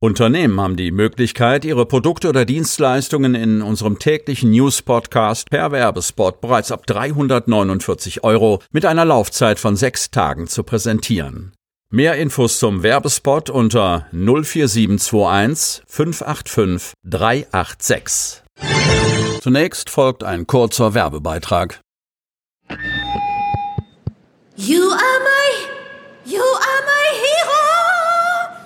Unternehmen haben die Möglichkeit, ihre Produkte oder Dienstleistungen in unserem täglichen News-Podcast per Werbespot bereits ab 349 Euro mit einer Laufzeit von sechs Tagen zu präsentieren. Mehr Infos zum Werbespot unter 04721 585 386. Zunächst folgt ein kurzer Werbebeitrag. You are my, you are my hero!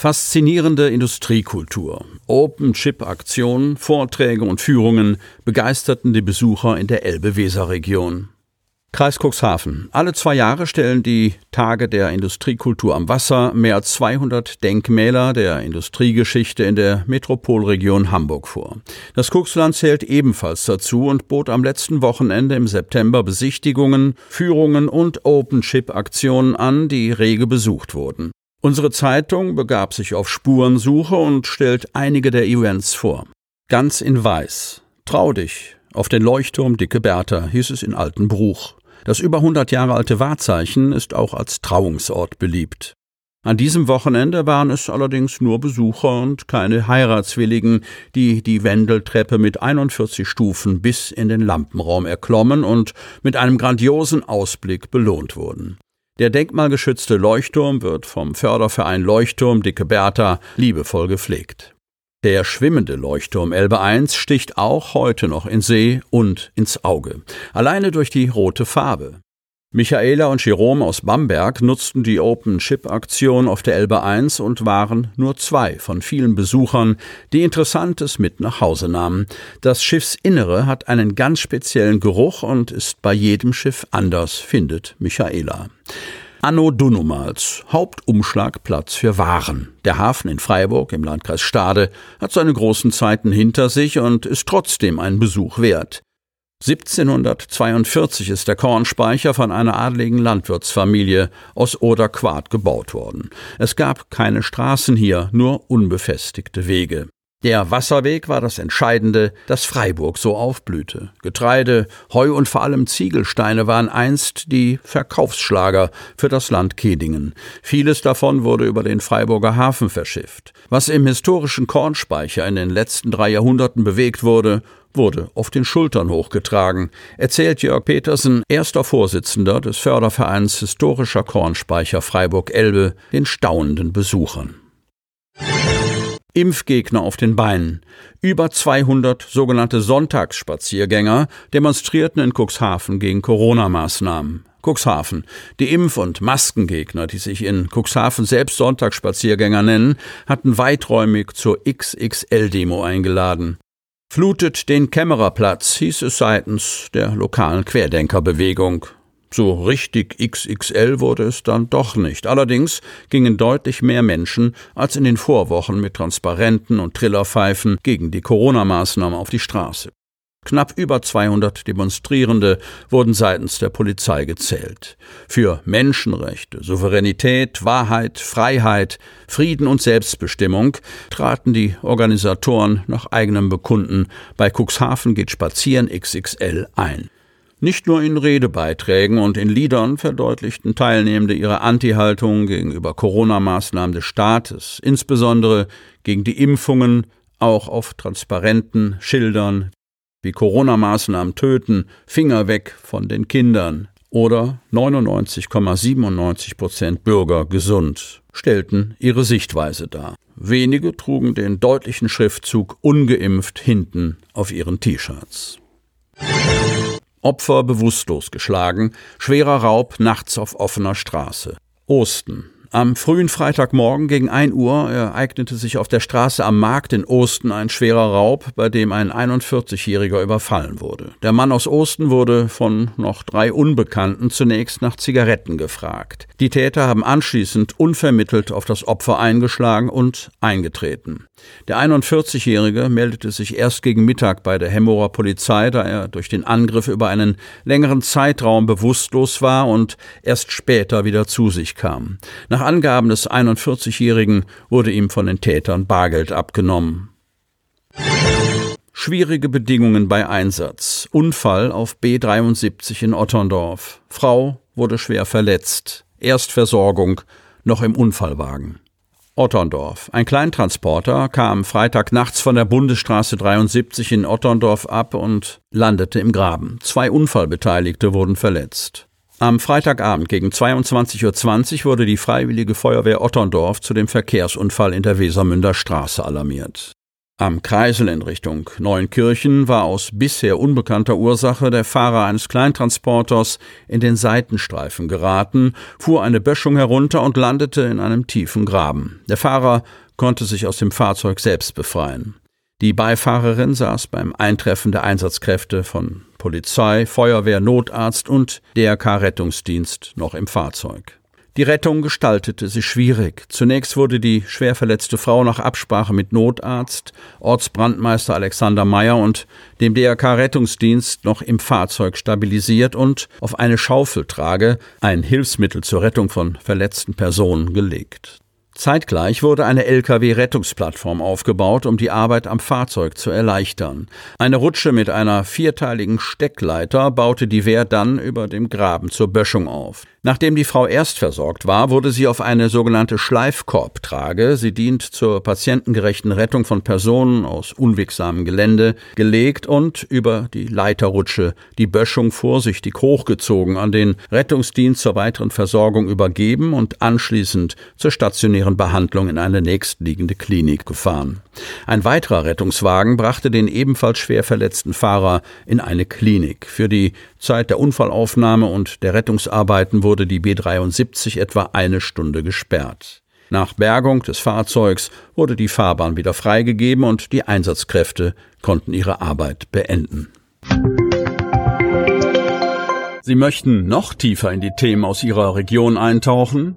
Faszinierende Industriekultur, Open-Chip-Aktionen, Vorträge und Führungen begeisterten die Besucher in der Elbe-Weser-Region. Kreis Cuxhaven. Alle zwei Jahre stellen die Tage der Industriekultur am Wasser mehr als 200 Denkmäler der Industriegeschichte in der Metropolregion Hamburg vor. Das Cuxland zählt ebenfalls dazu und bot am letzten Wochenende im September Besichtigungen, Führungen und Open-Chip-Aktionen an, die rege besucht wurden. Unsere Zeitung begab sich auf Spurensuche und stellt einige der Events vor. Ganz in Weiß. Trau dich. Auf den Leuchtturm Dicke Bertha hieß es in Altenbruch. Das über 100 Jahre alte Wahrzeichen ist auch als Trauungsort beliebt. An diesem Wochenende waren es allerdings nur Besucher und keine Heiratswilligen, die die Wendeltreppe mit 41 Stufen bis in den Lampenraum erklommen und mit einem grandiosen Ausblick belohnt wurden. Der denkmalgeschützte Leuchtturm wird vom Förderverein Leuchtturm Dicke Bertha liebevoll gepflegt. Der schwimmende Leuchtturm Elbe 1 sticht auch heute noch in See und ins Auge, alleine durch die rote Farbe. Michaela und Jerome aus Bamberg nutzten die Open-Chip-Aktion auf der Elbe 1 und waren nur zwei von vielen Besuchern, die Interessantes mit nach Hause nahmen. Das Schiffsinnere hat einen ganz speziellen Geruch und ist bei jedem Schiff anders, findet Michaela. Anno Dunumals, Hauptumschlagplatz für Waren. Der Hafen in Freiburg im Landkreis Stade hat seine großen Zeiten hinter sich und ist trotzdem ein Besuch wert. 1742 ist der Kornspeicher von einer adligen Landwirtsfamilie aus Oderquart gebaut worden. Es gab keine Straßen hier, nur unbefestigte Wege. Der Wasserweg war das Entscheidende, dass Freiburg so aufblühte. Getreide, Heu und vor allem Ziegelsteine waren einst die Verkaufsschlager für das Land Kedingen. Vieles davon wurde über den Freiburger Hafen verschifft. Was im historischen Kornspeicher in den letzten drei Jahrhunderten bewegt wurde, wurde auf den Schultern hochgetragen, erzählt Jörg Petersen, erster Vorsitzender des Fördervereins Historischer Kornspeicher Freiburg-Elbe, den staunenden Besuchern. Impfgegner auf den Beinen. Über 200 sogenannte Sonntagsspaziergänger demonstrierten in Cuxhaven gegen Corona-Maßnahmen. Cuxhaven. Die Impf- und Maskengegner, die sich in Cuxhaven selbst Sonntagsspaziergänger nennen, hatten weiträumig zur XXL-Demo eingeladen. Flutet den Kämmererplatz, hieß es seitens der lokalen Querdenkerbewegung. So richtig XXL wurde es dann doch nicht. Allerdings gingen deutlich mehr Menschen als in den Vorwochen mit Transparenten und Trillerpfeifen gegen die Corona-Maßnahmen auf die Straße. Knapp über 200 Demonstrierende wurden seitens der Polizei gezählt. Für Menschenrechte, Souveränität, Wahrheit, Freiheit, Frieden und Selbstbestimmung traten die Organisatoren nach eigenem Bekunden bei Cuxhaven geht Spazieren XXL ein. Nicht nur in Redebeiträgen und in Liedern verdeutlichten Teilnehmende ihre Anti-Haltung gegenüber Corona-Maßnahmen des Staates, insbesondere gegen die Impfungen, auch auf transparenten Schildern wie Corona-Maßnahmen töten, Finger weg von den Kindern oder 99,97 Prozent Bürger gesund stellten ihre Sichtweise dar. Wenige trugen den deutlichen Schriftzug ungeimpft hinten auf ihren T-Shirts. Opfer bewusstlos geschlagen, schwerer Raub nachts auf offener Straße. Osten. Am frühen Freitagmorgen gegen 1 Uhr ereignete sich auf der Straße am Markt in Osten ein schwerer Raub, bei dem ein 41-Jähriger überfallen wurde. Der Mann aus Osten wurde von noch drei Unbekannten zunächst nach Zigaretten gefragt. Die Täter haben anschließend unvermittelt auf das Opfer eingeschlagen und eingetreten. Der 41-Jährige meldete sich erst gegen Mittag bei der Hemmorer Polizei, da er durch den Angriff über einen längeren Zeitraum bewusstlos war und erst später wieder zu sich kam. Nach Angaben des 41-Jährigen wurde ihm von den Tätern Bargeld abgenommen. Schwierige Bedingungen bei Einsatz. Unfall auf B73 in Otterndorf. Frau wurde schwer verletzt. Erstversorgung noch im Unfallwagen. Otterndorf. Ein Kleintransporter kam Freitag nachts von der Bundesstraße 73 in Otterndorf ab und landete im Graben. Zwei Unfallbeteiligte wurden verletzt. Am Freitagabend gegen 22.20 Uhr wurde die Freiwillige Feuerwehr Otterndorf zu dem Verkehrsunfall in der Wesermünder Straße alarmiert. Am Kreisel in Richtung Neunkirchen war aus bisher unbekannter Ursache der Fahrer eines Kleintransporters in den Seitenstreifen geraten, fuhr eine Böschung herunter und landete in einem tiefen Graben. Der Fahrer konnte sich aus dem Fahrzeug selbst befreien. Die Beifahrerin saß beim Eintreffen der Einsatzkräfte von Polizei, Feuerwehr, Notarzt und DRK-Rettungsdienst noch im Fahrzeug. Die Rettung gestaltete sich schwierig. Zunächst wurde die schwer verletzte Frau nach Absprache mit Notarzt, Ortsbrandmeister Alexander Meyer und dem DRK-Rettungsdienst noch im Fahrzeug stabilisiert und auf eine Schaufeltrage, ein Hilfsmittel zur Rettung von verletzten Personen, gelegt. Zeitgleich wurde eine Lkw-Rettungsplattform aufgebaut, um die Arbeit am Fahrzeug zu erleichtern. Eine Rutsche mit einer vierteiligen Steckleiter baute die Wehr dann über dem Graben zur Böschung auf. Nachdem die Frau erst versorgt war, wurde sie auf eine sogenannte Schleifkorbtrage, sie dient zur patientengerechten Rettung von Personen aus unwegsamem Gelände, gelegt und über die Leiterrutsche die Böschung vorsichtig hochgezogen an den Rettungsdienst zur weiteren Versorgung übergeben und anschließend zur stationären Behandlung in eine nächstliegende Klinik gefahren. Ein weiterer Rettungswagen brachte den ebenfalls schwer verletzten Fahrer in eine Klinik. Für die Zeit der Unfallaufnahme und der Rettungsarbeiten wurde die B73 etwa eine Stunde gesperrt. Nach Bergung des Fahrzeugs wurde die Fahrbahn wieder freigegeben und die Einsatzkräfte konnten ihre Arbeit beenden. Sie möchten noch tiefer in die Themen aus Ihrer Region eintauchen?